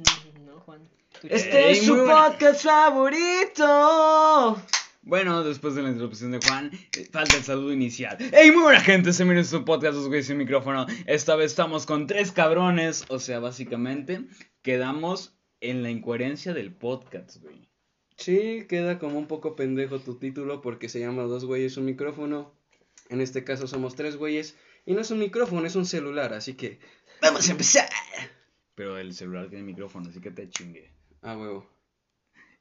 Mm, No, Juan. Este es su buena- podcast favorito. Bueno, después de la introducción de Juan, falta el saludo inicial. ¡Ey, muy buena gente! Se miren su podcast, dos güeyes sin micrófono. Esta vez estamos con tres cabrones. O sea, básicamente, quedamos en la incoherencia del podcast, güey. Sí, queda como un poco pendejo tu título porque se llama Dos güeyes un micrófono. En este caso somos tres güeyes. Y no es un micrófono, es un celular, así que vamos a empezar. Pero el celular tiene micrófono, así que te chingue. Ah, huevo.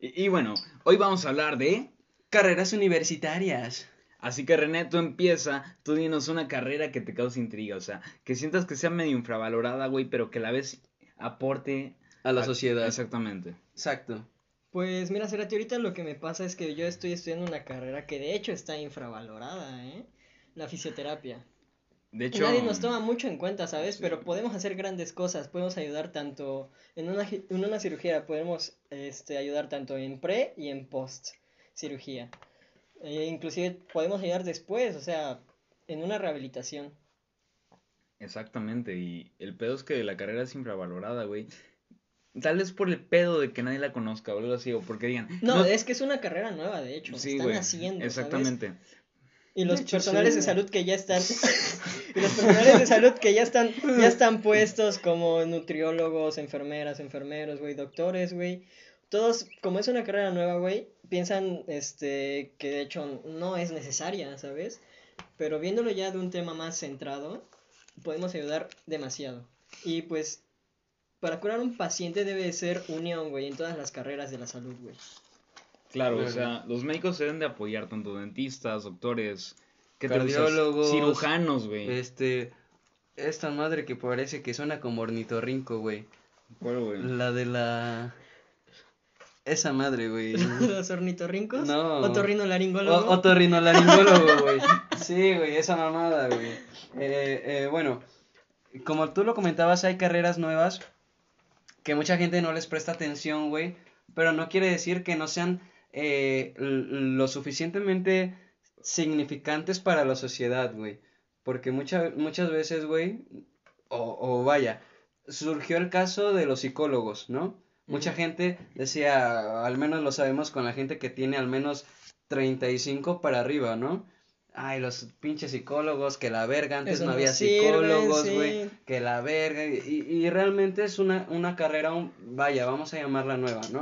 Y, y bueno, hoy vamos a hablar de... Carreras universitarias. Así que René, tú empieza, tú dinos una carrera que te cause intriga, o sea, que sientas que sea medio infravalorada, güey, pero que a la vez aporte A la a- sociedad. Exactamente. Exacto. Pues mira, Cerati, ahorita lo que me pasa es que yo estoy estudiando una carrera que de hecho está infravalorada, ¿eh? La fisioterapia. De hecho, Nadie nos toma mucho en cuenta, ¿sabes? Pero podemos hacer grandes cosas, podemos ayudar tanto en una, en una cirugía, podemos este, ayudar tanto en pre y en post cirugía. E inclusive podemos ayudar después, o sea, en una rehabilitación. Exactamente, y el pedo es que la carrera es infravalorada, güey. Tal vez por el pedo de que nadie la conozca o algo así, o porque digan. No, es que es una carrera nueva, de hecho, Sí, están güey, haciendo, ¿sabes? Y los personales de salud que ya están y los personales de salud que ya están ya están puestos como nutriólogos, enfermeras, enfermeros, güey, doctores, güey. Todos, como es una carrera nueva, güey, piensan este que de hecho no es necesaria, ¿sabes? Pero viéndolo ya de un tema más centrado, podemos ayudar demasiado. Y pues para curar a un paciente debe de ser unión, güey, en todas las carreras de la salud, güey. Claro, o sea, los médicos se deben de apoyar tanto dentistas, doctores. Cardiólogos, cirujanos, güey. Este. Esta madre que parece que suena como ornitorrinco, güey. ¿Cuál, güey? La de la. Esa madre, güey. Los ornitorrincos, No. otorrinolaringólogo. O- Otorrinolaringólogo, güey. Sí, güey, esa mamada, güey. Eh, eh, bueno, como tú lo comentabas, hay carreras nuevas que mucha gente no les presta atención, güey. Pero no quiere decir que no sean eh, lo suficientemente significantes para la sociedad, güey. Porque mucha- muchas veces, güey, o, o vaya, surgió el caso de los psicólogos, ¿no? Mucha gente decía, al menos lo sabemos con la gente que tiene al menos 35 para arriba, ¿no? Ay, los pinches psicólogos, que la verga, antes Eso no había sirve, psicólogos, sí. güey, que la verga, y, y realmente es una, una carrera, un- vaya, vamos a llamarla nueva, ¿no?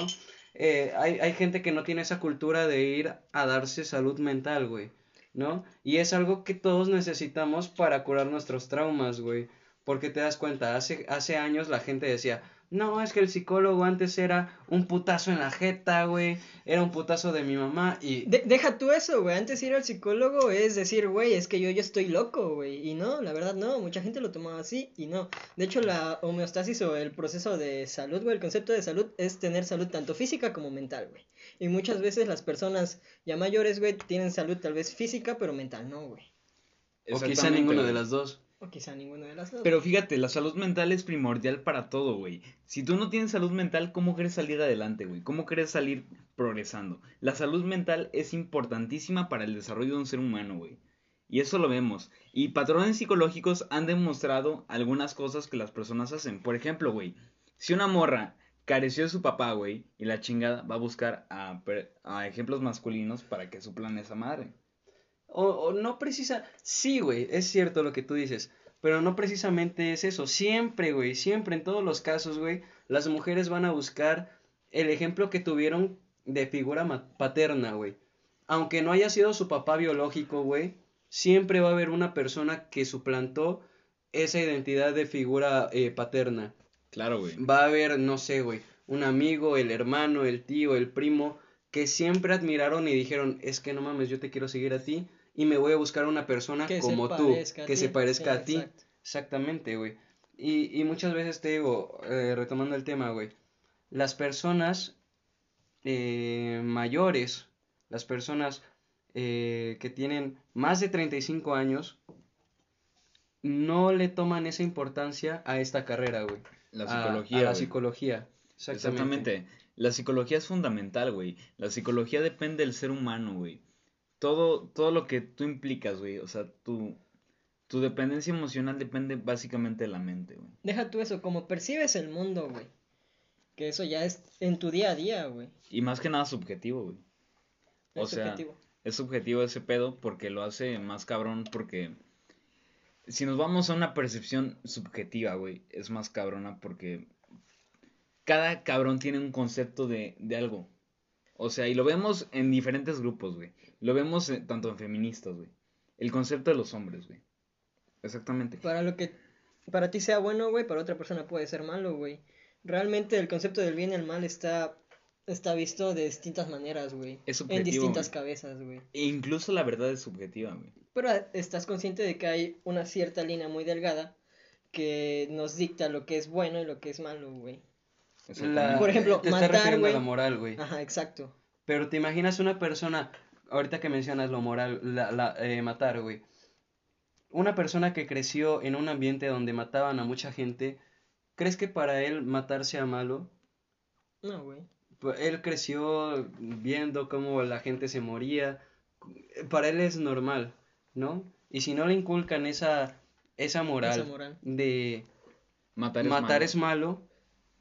Eh, hay, hay gente que no tiene esa cultura de ir a darse salud mental, güey, ¿no? Y es algo que todos necesitamos para curar nuestros traumas, güey, porque te das cuenta, hace, hace años la gente decía, no, es que el psicólogo antes era un putazo en la jeta, güey, era un putazo de mi mamá y... De- deja tú eso, güey. Antes ir al psicólogo es decir, güey, es que yo ya estoy loco, güey. Y no, la verdad no. Mucha gente lo tomaba así y no. De hecho, la homeostasis o el proceso de salud, güey, el concepto de salud es tener salud tanto física como mental, güey. Y muchas veces las personas ya mayores, güey, tienen salud tal vez física, pero mental no, güey. O quizá ninguna de las dos. O quizá de las dos. Pero fíjate, la salud mental es primordial para todo, güey. Si tú no tienes salud mental, ¿cómo quieres salir adelante, güey? ¿Cómo quieres salir progresando? La salud mental es importantísima para el desarrollo de un ser humano, güey. Y eso lo vemos. Y patrones psicológicos han demostrado algunas cosas que las personas hacen. Por ejemplo, güey, si una morra careció de su papá, güey, y la chingada va a buscar a, a ejemplos masculinos para que suplan esa madre. O, o no precisa, sí, güey, es cierto lo que tú dices, pero no precisamente es eso. Siempre, güey, siempre en todos los casos, güey, las mujeres van a buscar el ejemplo que tuvieron de figura paterna, güey. Aunque no haya sido su papá biológico, güey, siempre va a haber una persona que suplantó esa identidad de figura eh, paterna. Claro, güey. Va a haber, no sé, güey, un amigo, el hermano, el tío, el primo, que siempre admiraron y dijeron, es que no mames, yo te quiero seguir a ti y me voy a buscar una persona Que como tú, que ti. se parezca Sí, a ti. exacto. Exactamente, güey. Y, y muchas veces te digo, eh, retomando el tema, güey, las personas eh, mayores, las personas eh, que tienen más de 35 años, no le toman esa importancia a esta carrera, güey. La A- psicología. A, la güey. psicología. Exactamente. Exactamente. La psicología es fundamental, güey. La psicología depende del ser humano, güey. Todo, todo lo que tú implicas, güey. O sea, tu, tu dependencia emocional depende básicamente de la mente, güey. Deja tú eso, como percibes el mundo, güey. Que eso ya es en tu día a día, güey. Y más que nada subjetivo, güey. O Es sea, subjetivo. es subjetivo ese pedo porque lo hace más cabrón porque si nos vamos a una percepción subjetiva, güey, es más cabrona porque cada cabrón tiene un concepto de, de algo. O sea, y lo vemos en diferentes grupos, güey. Lo vemos en- tanto en feministas, güey. El concepto de los hombres, güey. Exactamente. Para lo que para ti sea bueno, güey, para otra persona puede ser malo, güey. Realmente el concepto del bien y el mal está está visto de distintas maneras, güey. Es En subjetivo, distintas güey. cabezas, güey. E incluso la verdad es subjetiva, güey. Pero ah, estás consciente de que hay una cierta línea muy delgada que nos dicta lo que es bueno y lo que es malo, güey. La- Por ejemplo, te estás matar, refiriendo a la moral, güey. Ajá, exacto. Pero te imaginas una persona, ahorita que mencionas lo moral, la, la, eh, matar, güey. Una persona que creció en un ambiente donde mataban a mucha gente, ¿crees que para él matar sea malo? No, güey. Él creció viendo cómo la gente se moría. Para él es normal, ¿no? Y si no le inculcan esa, esa moral, Esa moral. de Matar es matar malo. es malo,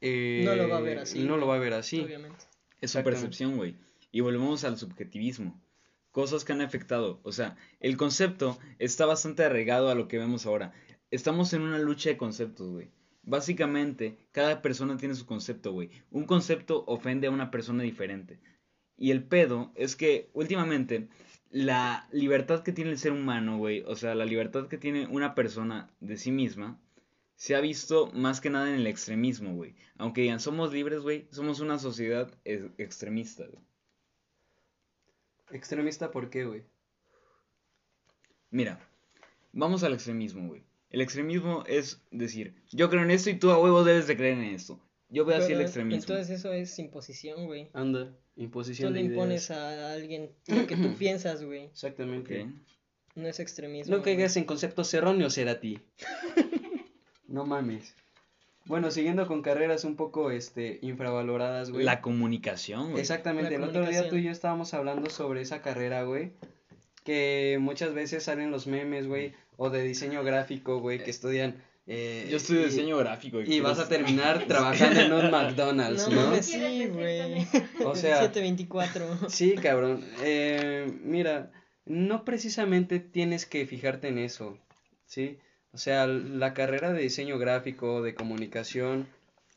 eh, No lo va a ver así, No lo va a ver así. Obviamente. Es su percepción, güey. Y volvemos al subjetivismo. Cosas que han afectado. O sea, el concepto está bastante arraigado a lo que vemos ahora. Estamos en una lucha de conceptos, güey. Básicamente, cada persona tiene su concepto, güey. Un concepto ofende a una persona diferente. Y el pedo es que últimamente la libertad que tiene el ser humano, güey, o sea, la libertad que tiene una persona de sí misma, se ha visto más que nada en el extremismo, güey. Aunque digan, somos libres, güey, somos una sociedad ex- extremista, güey. Extremista, ¿por qué, güey? Mira, vamos al extremismo, güey. El extremismo es decir, yo creo en esto y tú a huevo debes de creer en esto. Yo veo así el extremismo. Entonces eso es imposición, güey. Anda, Tú imposición le de impones ideas. a alguien lo que tú piensas, güey. Exactamente. No es extremismo. No caigas en conceptos erróneos, era ti. no mames. Bueno, siguiendo con carreras un poco este infravaloradas, güey. La comunicación, güey. Exactamente, La el otro día tú y yo estábamos hablando sobre esa carrera, güey. Que muchas veces salen los memes, güey, o de diseño gráfico, güey, que estudian. eh, Yo estudio y- diseño gráfico. Y vas a terminar trabajando en un McDonald's, No ¿no? sí, güey. O sea, 724. Sí, cabrón. Eh, mira, no precisamente tienes que fijarte en eso, ¿sí? O sea, la carrera de diseño gráfico, de comunicación,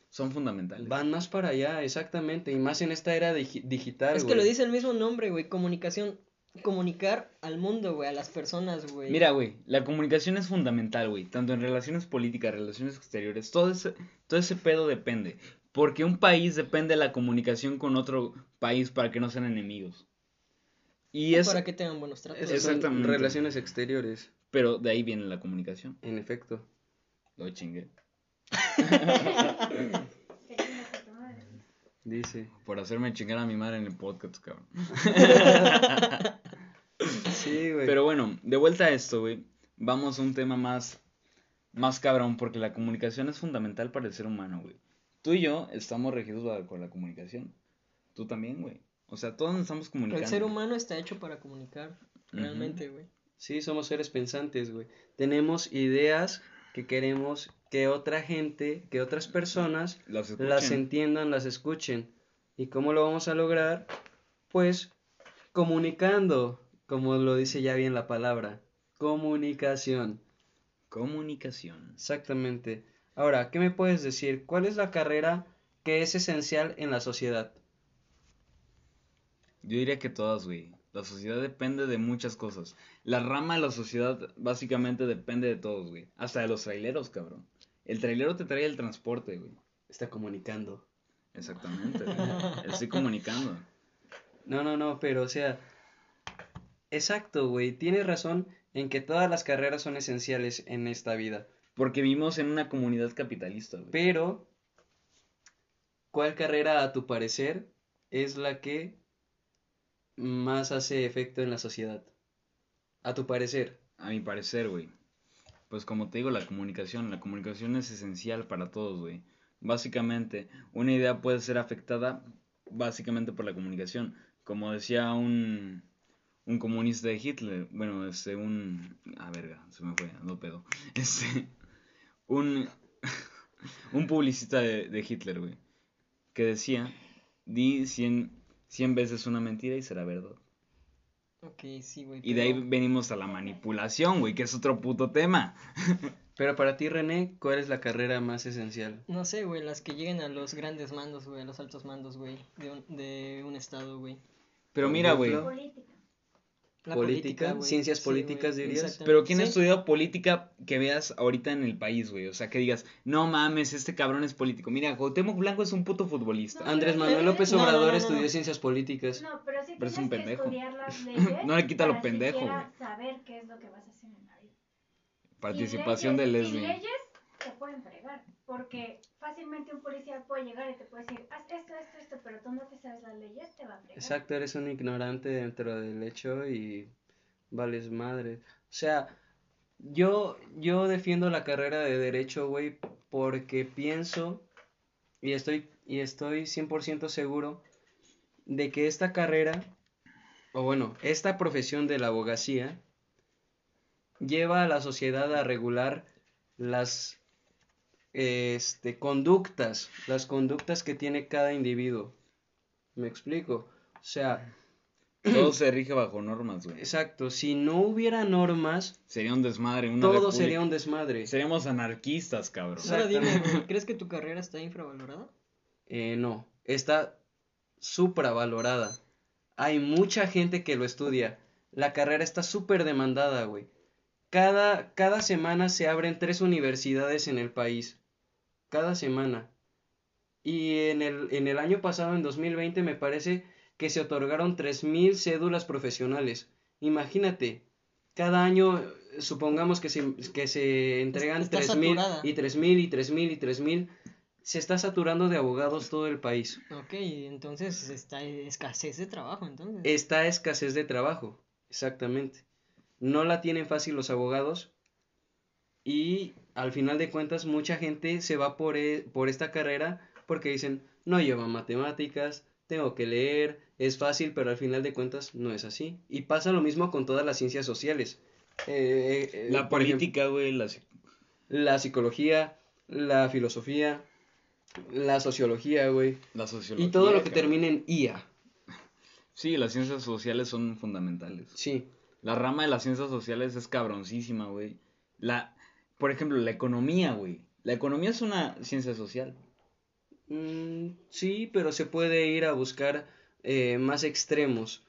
Son fundamentales. van más para allá, exactamente, y más en esta era digi- digital, Es que lo dice el mismo nombre, güey. Comunicación. Comunicar al mundo, güey. A las personas, güey. Mira, güey, la comunicación es fundamental, güey. Tanto en relaciones políticas, relaciones exteriores. Todo ese, todo ese pedo depende. Porque un país depende de la comunicación con otro país para que no sean enemigos. Y O es... Para que tengan buenos tratos. Son Exactamente. relaciones exteriores, Pero de ahí viene la comunicación. en efecto. Lo chingué. Dice. Por hacerme chingar a mi madre en el podcast, cabrón. Sí, güey. Pero bueno, de vuelta a esto, güey. Vamos a un tema más, más cabrón, porque la comunicación es fundamental para el ser humano, güey. Tú y yo estamos regidos con la comunicación. Tú también, güey. O sea, todos nos estamos comunicando. El ser humano está hecho para comunicar. Realmente, güey. Sí, somos seres pensantes, güey. Tenemos ideas que queremos que otra gente, que otras personas Las las entiendan, las escuchen. ¿Y cómo lo vamos a lograr? Pues comunicando, como lo dice ya bien la palabra. Comunicación. Comunicación. Exactamente. Ahora, ¿qué me puedes decir? ¿Cuál es la carrera que es esencial en la sociedad? Yo diría que todas, güey. La sociedad depende de muchas cosas. La rama de la sociedad básicamente depende de todos, güey. Hasta de los traileros, cabrón. El trailero te trae el transporte, güey. Está comunicando. Exactamente, güey. Estoy comunicando. No, no, no, pero o sea, exacto, güey, tienes razón en que todas las carreras son esenciales en esta vida, Porque vivimos en una comunidad capitalista, güey. pero ¿cuál carrera a tu parecer es la que más hace efecto en la sociedad? A tu parecer. A mi parecer, güey. Pues como te digo, la comunicación. La comunicación es esencial para todos, güey. Básicamente, una idea puede ser afectada básicamente por la comunicación. Como decía un, un comunista de Hitler, bueno, este, un... Ah, verga, se me fue, no pedo. Este, un, un publicista de, de Hitler, güey. que decía, di 100, 100 veces una mentira y será verdad. Ok, sí, güey. Y de ahí venimos a la manipulación, güey, que es otro puto tema. Pero para ti, René, ¿cuál es la carrera más esencial? No sé, güey, las que lleguen a los grandes mandos, güey, a los altos mandos, güey, de un, de un estado, güey. Pero mira, güey, Política. Ciencias sí, políticas, dirías. pero ¿quién ha Sí. estudiado política que veas ahorita en el país, güey? O sea, que digas, no mames, este cabrón es político. Mira, Cuauhtémoc Blanco es un puto futbolista. Andrés Manuel López Obrador no, no, estudió no. ciencias políticas. No, pero sí Pero es un que pendejo. estudiar las leyes No le quita lo pendejo, güey. saber qué es lo que vas a hacer en la vida. Participación de Leslie. leyes te pueden fregar, porque fácilmente un policía puede llegar y te puede decir, haz esto, esto, esto, pero tú no te sabes las leyes, te va a fregar. Exacto, eres un ignorante dentro del hecho y vales madre. O sea, yo, yo defiendo la carrera de derecho, güey, porque pienso y estoy, y estoy 100% seguro de que esta carrera, o bueno, esta profesión de la abogacía, lleva a la sociedad a regular las este, conductas, las conductas que tiene cada individuo. ¿Me explico? O sea, Todo se rige bajo normas, güey. exacto, si no hubiera normas, Sería un desmadre, una todo república. sería un desmadre. Seríamos anarquistas, cabrón. Ahora dime, ¿crees que tu carrera está infravalorada? Eh, no, está supravalorada. Hay mucha gente que lo estudia. La carrera está súper demandada, güey. Cada, cada semana se abren tres universidades en el país. Cada semana. Y en el, en el año pasado, en 2020, me parece que se otorgaron 3.000 cédulas profesionales. Imagínate, cada año, eh, supongamos que se, que se entregan Está 3.000 saturada. y 3.000 y 3.000 y 3.000. Se está saturando de abogados todo el país. Ok, entonces está escasez de trabajo, entonces. Está escasez de trabajo, exactamente. No la tienen fácil los abogados y al final de cuentas mucha gente se va por, e- por esta carrera porque dicen, no lleva matemáticas, tengo que leer, es fácil, pero al final de cuentas no es así. Y pasa lo mismo con todas las ciencias sociales. Eh, eh, La por ejemplo, política, güey, la... la psicología, la filosofía, la sociología, güey. la sociología. Y todo lo que cabrón. termine en IA. Sí, las ciencias sociales son fundamentales. Sí. La rama de las ciencias sociales es cabroncísima, güey. La, por ejemplo, la economía, güey. La economía es una ciencia social. Mm, sí, pero se puede ir a buscar eh, más extremos.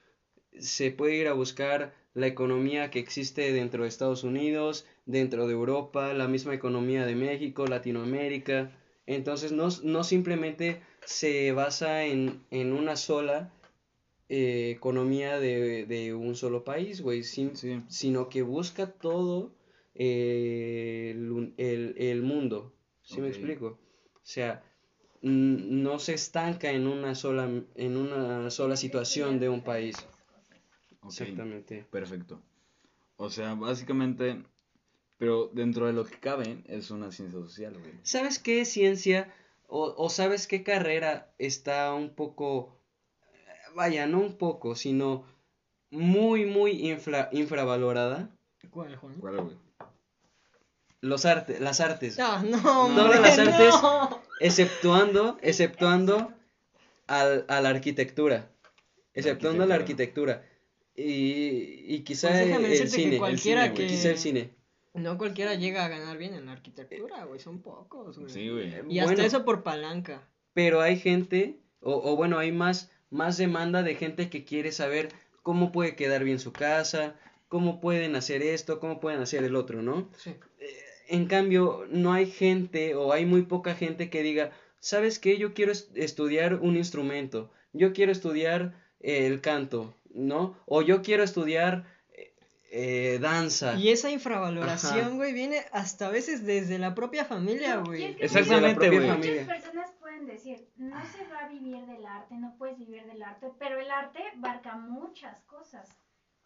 Se puede ir a buscar la economía que existe dentro de Estados Unidos, dentro de Europa, la misma economía de México, Latinoamérica. Entonces no, no simplemente se basa en, en una sola eh, economía de, de un solo país, güey, Sí. sino que busca todo el, un- el- el mundo. ¿Sí me explico? O sea, no se estanca en una sola, en una sola situación de un país. Exactamente. Perfecto. O sea, básicamente, pero dentro de lo que cabe, es una ciencia social, güey. ¿Sabes qué ciencia o, o sabes qué carrera está un poco, vaya, no un poco, sino muy, muy infra- infravalorada? ¿Cuál, Juan? ¿Cuál, güey? Los artes, las artes. No, Todas hombre, las artes- no. Exceptuando, exceptuando al, a la arquitectura. Exceptuando a la arquitectura. Y, y quizá Pues el cine. cualquiera cine, que... Quizá el cine. No cualquiera llega a ganar bien en la arquitectura, güey, son pocos, güey. Sí, güey. Y hasta Bueno. eso por palanca. pero hay gente, o, o bueno, hay más, más demanda de gente que quiere saber cómo puede quedar bien su casa, cómo pueden hacer esto, cómo pueden hacer el otro, ¿no? Sí. En cambio, no hay gente o hay muy poca gente que diga, ¿sabes qué? Yo quiero est- estudiar un instrumento, yo quiero estudiar eh, el canto, ¿no? O yo quiero estudiar eh, eh, danza. Y esa infravaloración, güey, viene hasta a veces desde la propia familia, güey. es que Exactamente, güey. familia. Muchas personas pueden decir, no se va a vivir del arte, no puedes vivir del arte, pero el arte abarca muchas cosas.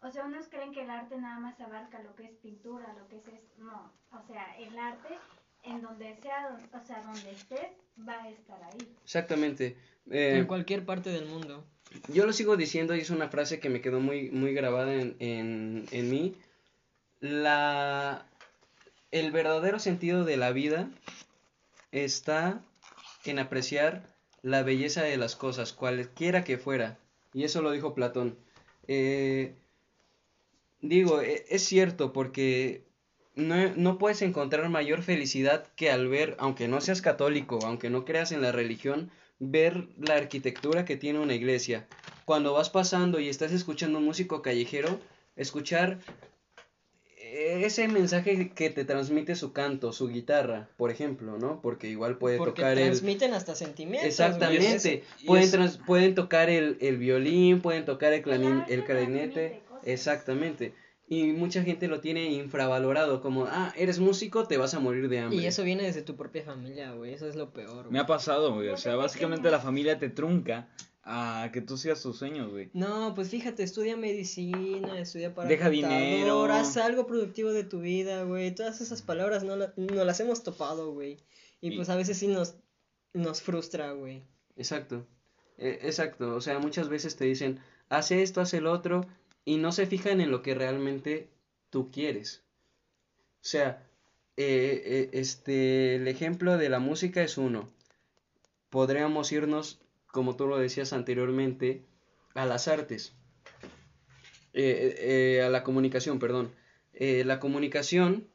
O sea, unos creen que el arte nada más abarca lo que es pintura, lo que es esto. No, o sea, el arte en donde sea, o sea, donde estés, va a estar ahí. Exactamente. Eh, En cualquier parte del mundo. Yo lo sigo diciendo y es una frase que me quedó muy, muy grabada en, en, en mí. La, el verdadero sentido de la vida está en apreciar la belleza de las cosas, cualquiera que fuera. Y eso lo dijo Platón. Eh, digo, e- es cierto, porque no, no puedes encontrar mayor felicidad que al ver, aunque no seas católico, aunque no creas en la religión, ver la arquitectura que tiene una iglesia. Cuando vas pasando y estás escuchando un músico callejero, escuchar ese mensaje que te transmite su canto, su guitarra, por ejemplo, ¿no? Porque igual puede Porque tocar el... transmiten hasta sentimientos. Exactamente, es- pueden, trans- pueden tocar el, el violín, pueden tocar el, clarin- el clarinete, exactamente. Y mucha gente lo tiene infravalorado, como, ah, eres músico, te vas a morir de hambre. Y eso viene desde tu propia familia, güey. Eso es lo peor, Me ha pasado, güey. O sea, básicamente la familia te trunca a que tú sigas tus sueños, güey. No, pues fíjate, estudia medicina, estudia para Deja dinero. haz algo productivo de tu vida, güey. Todas esas palabras no, la- no las hemos topado, güey. Y Y- pues a veces sí nos, nos frustra, güey. Exacto, e- exacto. O sea, muchas veces te dicen, haz esto, haz el otro, y no se fijan en lo que realmente tú quieres. O sea, eh, eh, este, el ejemplo de la música es uno. Podríamos irnos, como tú lo decías anteriormente, a las artes. Eh, eh, a la comunicación, perdón. Eh, la comunicación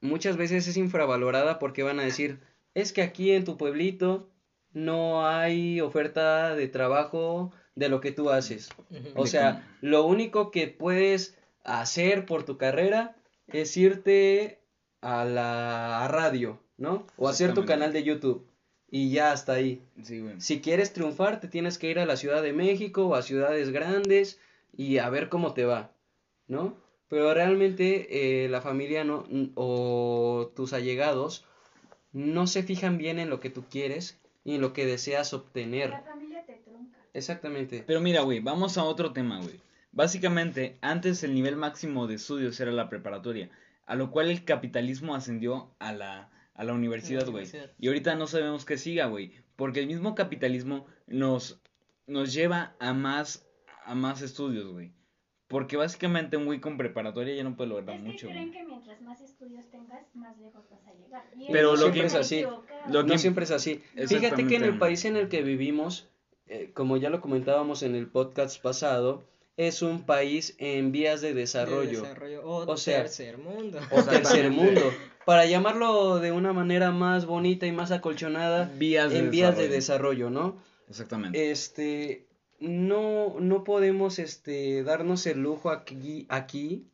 muchas veces es infravalorada porque van a decir, es que aquí en tu pueblito no hay oferta de trabajo de lo que tú haces. O sea, lo único que puedes hacer por tu carrera es irte a la radio, ¿no? O hacer tu canal de YouTube. Y ya hasta ahí. Sí, güey. Si quieres triunfar, te tienes que ir a la Ciudad de México o a ciudades grandes y a ver cómo te va, ¿no? Pero realmente eh, la familia no, o tus allegados no se fijan bien en lo que tú quieres y en lo que deseas obtener. La familia te trunca. Exactamente. Pero mira, güey, vamos a otro tema, güey. Básicamente, antes el nivel máximo de estudios era la preparatoria, a lo cual el capitalismo ascendió a la, a la universidad, güey. Y ahorita no sabemos qué siga, güey, porque el mismo capitalismo nos, nos lleva a más, a más estudios, güey. Porque básicamente un güey con preparatoria ya no puede lograr Es que mucho, creen güey. que mientras más estudios tengas, más lejos vas a llegar. Y Pero lo que- está es así. Lo No que- siempre es así. Fíjate que en el país en el que vivimos, eh, como ya lo comentábamos en el podcast pasado, es un país en vías de De desarrollo. O, O sea, tercer mundo. o tercer mundo. Para llamarlo de una manera más bonita y más acolchonada, Vías de en vías de desarrollo. ¿no? Exactamente. Este, no, no podemos, este, darnos el lujo aquí, aquí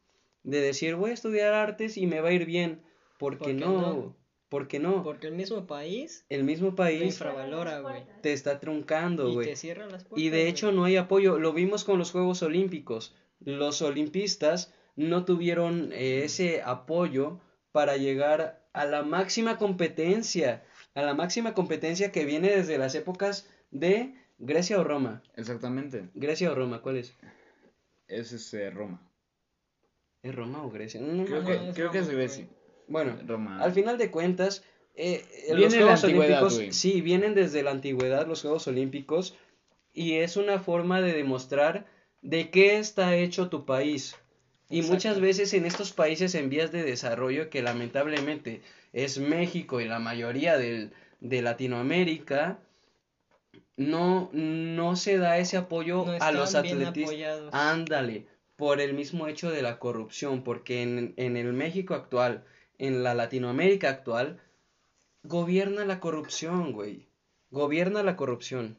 de decir, voy a estudiar artes y me va a ir bien, porque ¿Por qué no, no? porque no, Porque el mismo país el mismo te país infravalora, güey. te está truncando, Y güey. te cierra las puertas. Y de hecho no hay apoyo, lo vimos con los Juegos Olímpicos. Los olimpistas no tuvieron eh, ese apoyo para llegar a la máxima competencia, a la máxima competencia que viene desde las épocas de Grecia o Roma. Exactamente. Grecia o Roma, ¿cuál es? Es este, Roma. ¿Es Roma o Grecia? No, Creo que, creo que es Grecia. Bueno, Roma. al final de cuentas, eh, eh, los Juegos Olímpicos, güey. sí, vienen desde la antigüedad los Juegos Olímpicos y es una forma de demostrar de qué está hecho tu país. Y Exacto. muchas veces en estos países en vías de desarrollo, que lamentablemente es México y la mayoría del, de Latinoamérica, no, no se da ese apoyo No a los atletistas. Ándale, por el mismo hecho de la corrupción, porque en, en el México actual, en la Latinoamérica actual, gobierna la corrupción, güey. Gobierna la corrupción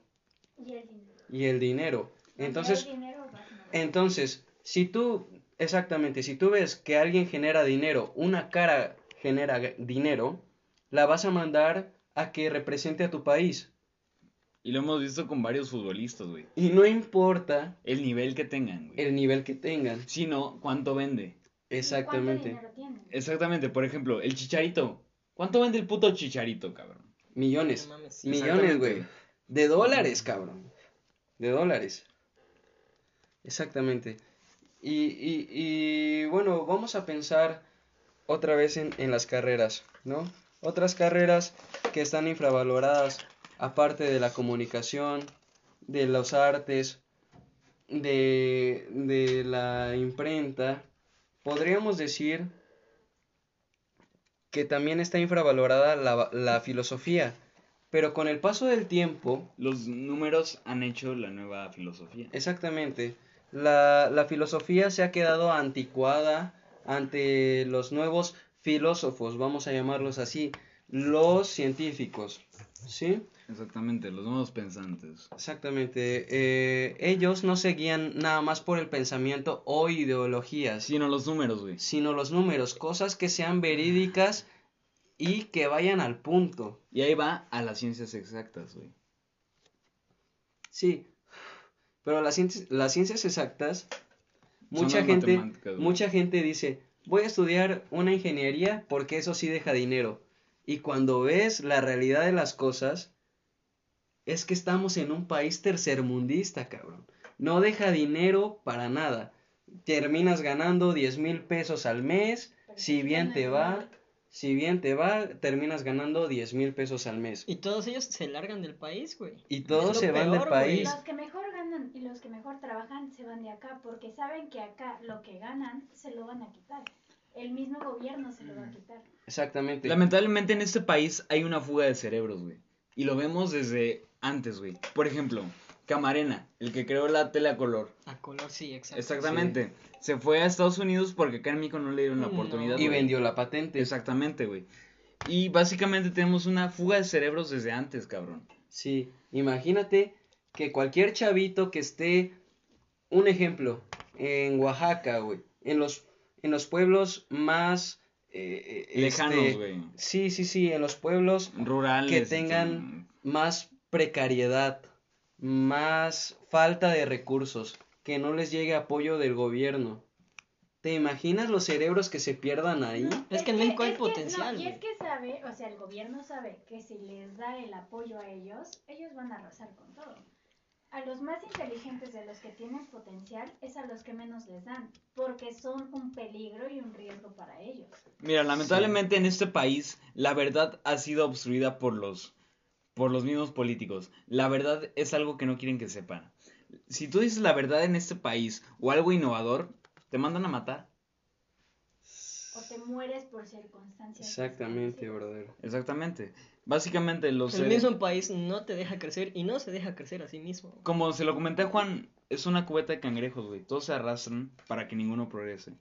Y el dinero. y el dinero. Entonces, dinero, entonces, si tú, exactamente, si tú ves que alguien genera dinero, una cara genera dinero, la vas a mandar a que represente a tu país. Y lo hemos visto con varios futbolistas, güey. Y no importa El nivel que tengan, güey. el nivel que tengan. Sino cuánto vende. Exactamente. ¿Y ¿Cuánto dinero tienen? Exactamente, por ejemplo, el chicharito. ¿Cuánto vende el puto chicharito, cabrón? Millones. No mames, sí. Millones, güey. De dólares, cabrón. De dólares. Exactamente. Y, y, y bueno, vamos a pensar otra vez en, en las carreras, ¿no? Otras carreras que están infravaloradas, aparte de la comunicación, de los artes, de, de la imprenta, podríamos decir que también está infravalorada la, la filosofía, Pero con el paso del tiempo, Los números han hecho la nueva filosofía. exactamente, la, la filosofía se ha quedado anticuada ante los nuevos filósofos, vamos a llamarlos así, los científicos, ¿sí? Exactamente, los nuevos pensantes. Exactamente. eh, ellos no se guían nada más por el pensamiento o ideologías, Sino los números, güey. sino los números, cosas que sean verídicas y que vayan al punto. Y ahí va a las ciencias exactas, güey. Sí, pero las ciencias, las ciencias exactas, mucha gente, mucha gente dice, voy a estudiar una ingeniería porque eso sí deja dinero. Y cuando ves la realidad de las cosas, es que estamos en un país tercermundista, cabrón. No deja dinero para nada. Terminas ganando 10 mil pesos al mes, si bien te va, si bien te va, terminas ganando 10 mil pesos al mes. Y todos ellos se largan del país, güey. Y todos se van del güey. país. Los que mejor ganan y los que mejor trabajan se van de acá porque saben que acá lo que ganan se lo van a quitar. El mismo gobierno se lo va a quitar. Exactamente. Lamentablemente en este país hay una fuga de cerebros, güey. Y lo vemos desde antes, güey. Por ejemplo, Camarena, el que creó la tele a color. A color, sí, exacto. Exactamente. Se fue a Estados Unidos porque acá en México no le dieron la No. oportunidad. Y güey. vendió la patente. Exactamente, güey. Y básicamente tenemos una fuga de cerebros desde antes, cabrón. Sí, imagínate que cualquier chavito que esté, un ejemplo, en Oaxaca, güey, en los, en los pueblos más eh, Lejanos, este, güey. Sí, sí, sí, en los pueblos Rurales. que tengan más precariedad, más falta de recursos, que no les llegue apoyo del gobierno. ¿Te imaginas los cerebros que se pierdan ahí? No, Es que en México hay potencial, no, y es que sabe, o sea, el gobierno sabe que si les da el apoyo a ellos, ellos van a arrasar con todo. A los más inteligentes de los que tienen potencial es a los que menos les dan, porque son un peligro y un riesgo para ellos. Mira, lamentablemente en este país la verdad ha sido obstruida por los por los mismos políticos. La verdad es algo que no quieren que sepan. Si tú dices la verdad en este país o algo innovador, te mandan a matar. O te mueres por circunstancias. Exactamente, brother. Exactamente. Básicamente los El mismo país no te deja crecer y no se deja crecer a sí mismo. como se lo comenté a Juan, es una cubeta de cangrejos, güey. Todos se arrastran para que ninguno progrese.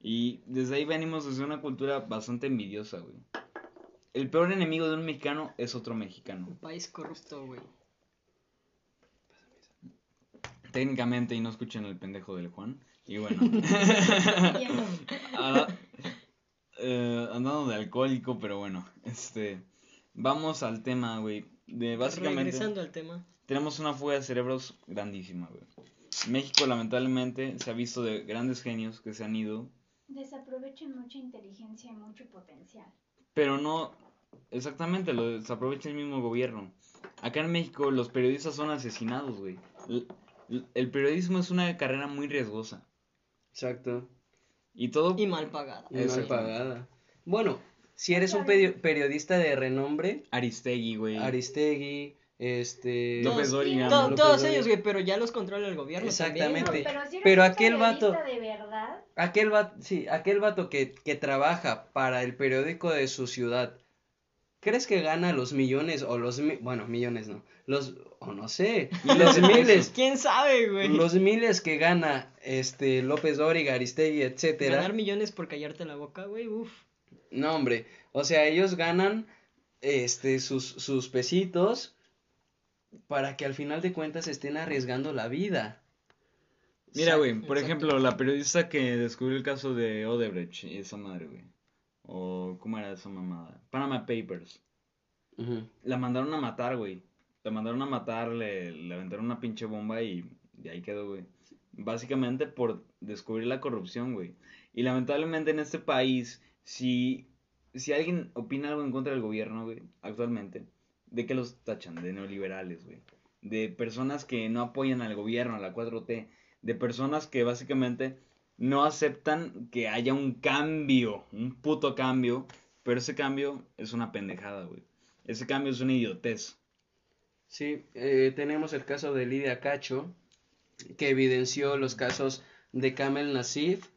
Y desde ahí venimos desde una cultura bastante envidiosa, güey. El peor enemigo de un mexicano es otro mexicano. Un país corrupto, güey. Técnicamente, y no escuchen el pendejo del Juan. Y bueno. Ah, eh, andando de alcohólico, pero bueno. Este. Vamos al tema, güey. De básicamente. Regresando al tema. Tenemos una fuga de cerebros grandísima, güey. México, lamentablemente, se ha visto de grandes genios que se han ido. Desaprovechan mucha inteligencia y mucho potencial. Pero no. Exactamente, lo desaprovecha el mismo gobierno. Acá en México, los periodistas son asesinados, güey. El periodismo es una carrera muy riesgosa. Exacto. Y todo. Y mal pagada. Y mal pagada. Bueno, si eres un peri- periodista de renombre, Aristegui, güey. Aristegui, este... López Todos- Dóriga. To- López todos ellos, güey, pero ya los controla el gobierno Exactamente. también, No, güey. pero si eres Pero un aquel vato- periodista de verdad, Aquel vato, sí, aquel vato que, que trabaja para el periódico de su ciudad, ¿crees que gana los millones o los, mi- bueno, millones no, los, o no sé, los miles, ¿Quién sabe, güey? los miles que gana este López Dóriga, Aristegui, etcétera? Ganar millones por callarte la boca, güey, uff. No, hombre, o sea, ellos ganan este sus, sus pesitos para que al final de cuentas estén arriesgando la vida. Mira, güey, por ejemplo, la periodista que descubrió el caso de Odebrecht y esa madre, güey. O, ¿cómo era esa mamada? Panama Papers. La mandaron a matar, güey. La mandaron a matar, le, le aventaron una pinche bomba y, y ahí quedó, güey. Básicamente por descubrir la corrupción, güey. Y lamentablemente en este país, si, si alguien opina algo en contra del gobierno, actualmente, ¿de qué los tachan? De neoliberales, güey. De personas que no apoyan al gobierno, a la 4T. De personas que básicamente no aceptan que haya un cambio, un puto cambio. Pero ese cambio es una pendejada, güey. Ese cambio es una idiotez. Sí, eh, tenemos el caso de Lidia Cacho, que evidenció los casos de Kamel Nasif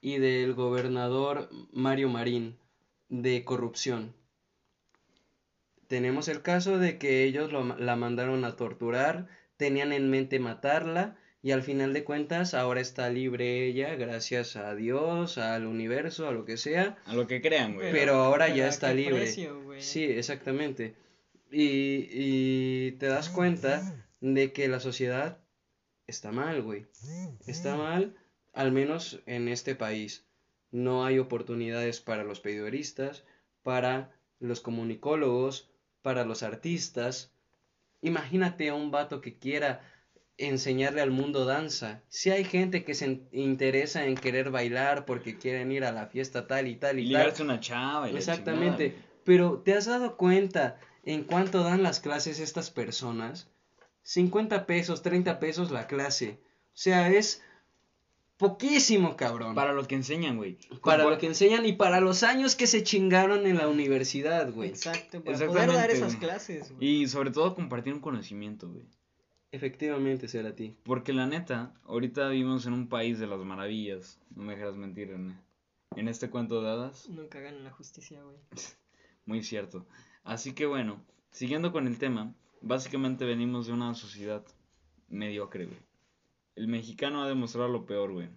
y del gobernador Mario Marín de corrupción. tenemos el caso de que ellos lo- la mandaron a torturar, tenían en mente matarla y al final de cuentas ahora está libre ella gracias a Dios, al universo, a lo que sea. A lo que crean, güey. Pero ahora pero ya ¿a está libre. precio? Sí, exactamente. Y, y te das cuenta de que la sociedad está mal, güey. Está mal, al menos en este país. No hay oportunidades para los periodistas, para los comunicólogos, para los artistas. Imagínate a un vato que quiera enseñarle al mundo danza. Si hay gente que se interesa en querer bailar porque quieren ir a la fiesta tal y tal Y y tal. una chava y Exactamente. Pero ¿te has dado cuenta en cuánto dan las clases estas personas? 50 pesos, 30 pesos la clase. O sea, es poquísimo, cabrón. Para lo que enseñan, güey. Para lo que enseñan y para los años que se chingaron en la universidad, güey. Exacto, para poder dar esas güey. clases, güey. Y sobre todo compartir un conocimiento, güey. Efectivamente, será ti. Porque la neta, ahorita vivimos en un país de las maravillas. No me dejarás mentir, René. En este cuento de hadas, Nunca ganan la justicia, güey. muy cierto. Así que bueno, siguiendo con el tema, básicamente venimos de una sociedad mediocre, güey. El mexicano ha demostrado lo peor, güey.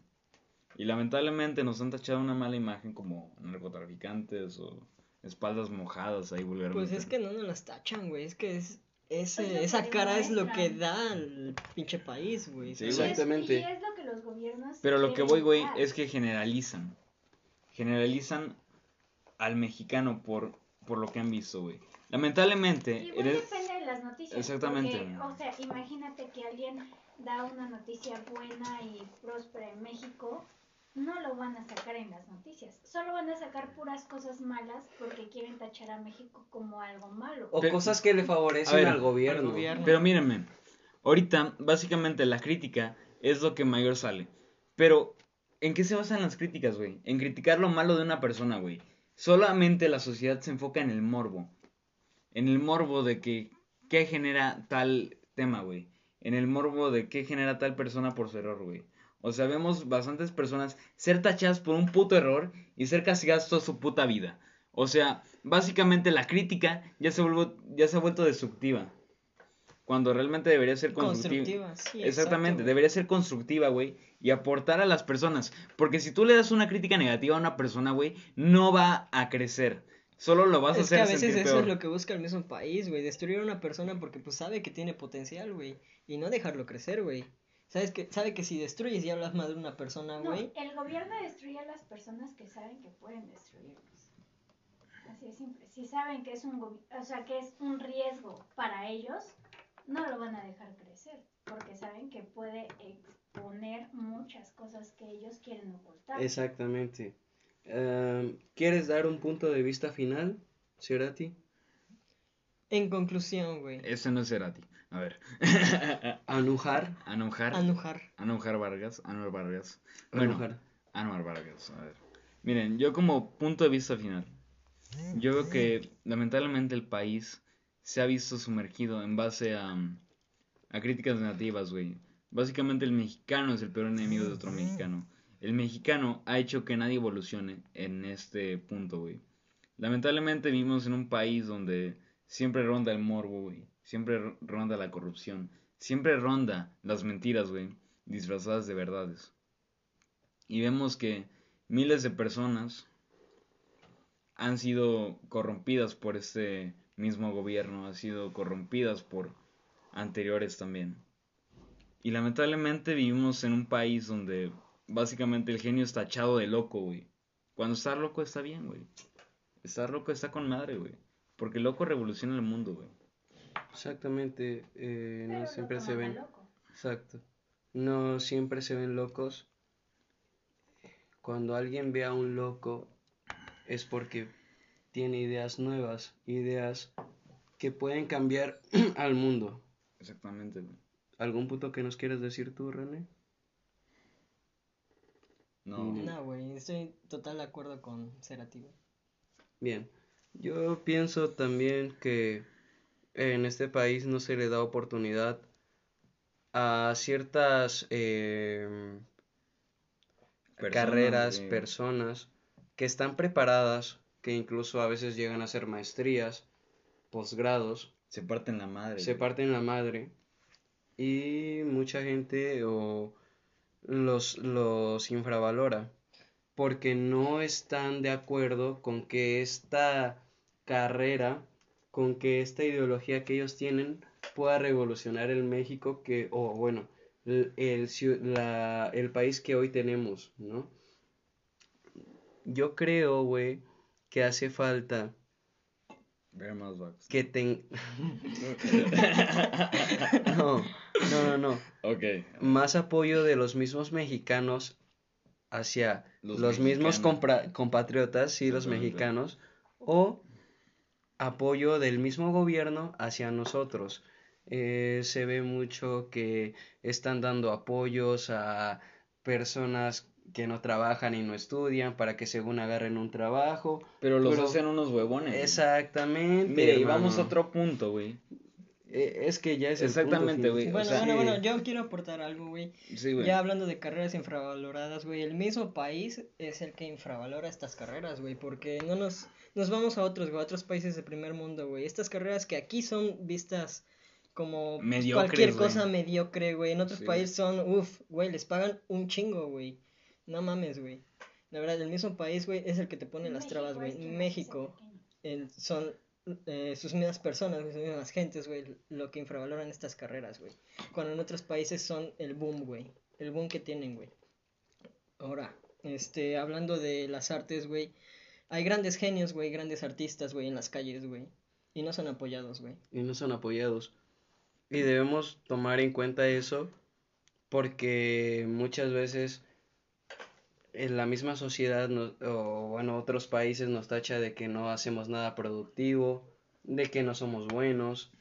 Y lamentablemente nos han tachado una mala imagen como narcotraficantes o espaldas mojadas ahí vulgarmente. Pues es que no nos las tachan, güey. Es que es, ese, Es lo esa que cara es lo que da al pinche país, güey. Sí, ¿sabes? Y es- Exactamente. Y es lo que los gobiernos. Pero lo que voy, güey, es que generalizan. Generalizan al mexicano por, por lo que han visto, güey. Lamentablemente, Igual eres... depende de las noticias. Exactamente. porque, o sea, imagínate que alguien da una noticia buena y próspera en México. No lo van a sacar en las noticias. Solo van a sacar puras cosas malas porque quieren tachar a México como algo malo. O Pero- cosas que le favorecen ver, al gobierno. al gobierno. Pero mírenme, ahorita básicamente la crítica es lo que mayor sale. Pero, ¿en qué se basan las críticas, güey? En criticar lo malo de una persona, güey. Solamente la sociedad se enfoca en el morbo. En el morbo de que, ¿qué genera tal tema, güey? En el morbo de qué genera tal persona por su error, güey. O sea, vemos bastantes personas ser tachadas por un puto error y ser castigadas toda su puta vida. O sea, básicamente la crítica ya se, ya se ha vuelto destructiva. Cuando realmente debería ser constructiva. Constructiva, sí. Exactamente, debería ser constructiva, güey, y aportar a las personas. Porque si tú le das una crítica negativa a una persona, güey, no va a crecer. Solo lo vas a Es que hacer a veces sentir eso peor. es lo que busca el mismo país, güey. Destruir a una persona porque pues sabe que tiene potencial, güey. Y no dejarlo crecer, güey. Sabes que, sabe que si destruyes y hablas mal de una persona, No, güey. el gobierno destruye a las personas que saben que pueden destruirlos. Así de simple. Si saben que es un o sea, que es un riesgo para ellos, no lo van a dejar crecer, porque saben que puede exponer muchas cosas que ellos quieren ocultar. Exactamente. Em, ¿Quieres dar un punto de vista final, Cerati? En conclusión, güey. Ese no es Cerati. A ver. Anujar. Anujar. Anujar. Anujar Vargas. Anuar Vargas. Bueno, Anujar. Anuar Vargas. A ver. Miren, yo como punto de vista final, yo veo que lamentablemente el país se ha visto sumergido en base a, a críticas negativas, güey. Básicamente el mexicano es el peor enemigo de otro mexicano. El mexicano ha hecho que nadie evolucione en este punto, güey. Lamentablemente vivimos en un país donde siempre ronda el morbo, güey. Siempre ro- ronda la corrupción. Siempre ronda las mentiras, güey. Disfrazadas de verdades. Y vemos que miles de personas han sido corrompidas por este mismo gobierno, han sido corrompidas por anteriores también. Y lamentablemente vivimos en un país donde básicamente el genio está echado de loco, güey. Cuando estar loco está bien, güey. Estar loco está con madre, güey. Porque el loco revoluciona el mundo, güey. Exactamente. eh, Pero no siempre se ven. loco. Exacto. No siempre se ven locos. Cuando alguien ve a un loco es porque tiene ideas nuevas, ideas que pueden cambiar al mundo. Exactamente, güey. ¿Algún punto que nos quieres decir tú, René? No. No, güey. Estoy total de acuerdo con Cerati, güey. Bien, yo pienso también que en este país no se le da oportunidad a ciertas em, Personas, carreras, güey. personas que están preparadas, que incluso a veces llegan a hacer maestrías, posgrados Se parten la madre. se parten la madre y mucha gente o los, los infravalora porque no están de acuerdo con que esta carrera, con que esta ideología que ellos tienen pueda revolucionar el México que, o bueno, el, el, el país que hoy tenemos, ¿no? Yo creo, güey, que hace falta más que ten... No, no, no, no. Más apoyo de los mismos mexicanos hacia Los los, mismos compra- compatriotas, sí, los mexicanos, o apoyo del mismo gobierno hacia nosotros. Eh, se ve mucho que están dando apoyos a personas que no trabajan y no estudian para que según agarren un trabajo. Pero los Pero- hacen unos huevones. Exactamente. Mire, y vamos a otro punto, güey. Eh, es que ya es Exactamente, güey. Bueno, sea, bueno, sí. bueno, yo quiero aportar algo, güey. Sí, güey. Ya hablando de carreras infravaloradas, güey, el mismo país es el que infravalora estas carreras, güey, porque no nos, nos vamos a otros, güey, a otros países de primer mundo, güey. Estas carreras que aquí son vistas como Mediocres, cualquier cosa mediocre, güey. En otros Sí. países son, uff, güey, les pagan un chingo, güey. No mames, güey. La verdad, el mismo país, güey, es el que te pone las trabas, güey. México el- son eh, sus mismas personas, güey, sus mismas gentes, güey, lo que infravaloran estas carreras, güey. Cuando en otros países son el boom, güey. El boom que tienen, güey. Ahora, este, hablando de las artes, güey. Hay grandes genios, güey, grandes artistas, güey, en las calles, güey. Y no son apoyados, güey. y no son apoyados. Y debemos tomar en cuenta eso porque muchas veces en la misma sociedad nos- o bueno, otros países nos tacha de que no hacemos nada productivo, de que no somos buenos,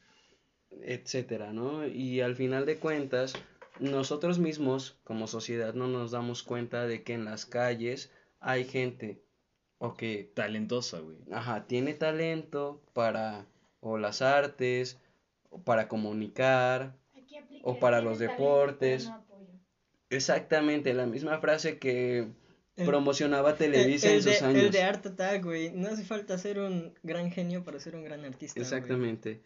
etcétera, ¿no? Y al final de cuentas, nosotros mismos como sociedad no nos damos cuenta de que en las calles hay gente o que Talentosa, güey. Ajá, tiene talento para o las artes, o para comunicar. O para los deportes. no. Exactamente, la misma frase que El- promocionaba Televisa el, en el de, sus años. el de Art Attack, güey. No hace falta ser un gran genio para ser un gran artista. güey. Exactamente.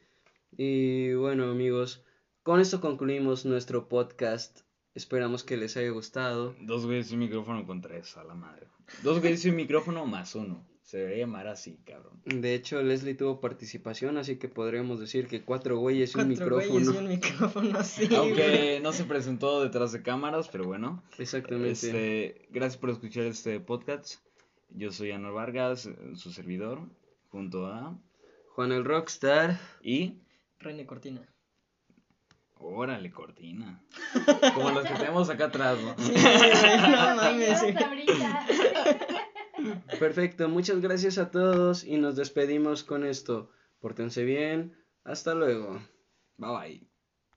Y bueno, amigos, con esto concluimos nuestro podcast. Esperamos que les haya gustado. Dos güeyes y un micrófono con tres, a la madre. Dos güeyes y un micrófono más uno. Se debería llamar así, cabrón. De hecho, Leslie tuvo participación, así que podríamos decir que cuatro güeyes y un Cuatro güeyes y micrófono. un micrófono, sí. Aunque no se presentó detrás de cámaras, pero bueno. Exactamente. Este, gracias por escuchar este podcast. Yo soy Anor Vargas, su servidor, junto a... Juan el Rockstar. Y... René Cortina. Órale, cortina. Como los que tenemos acá atrás, ¿no? Sí, no mames. Perfecto, muchas gracias a todos y nos despedimos con esto. Pórtense bien, hasta luego. Bye bye.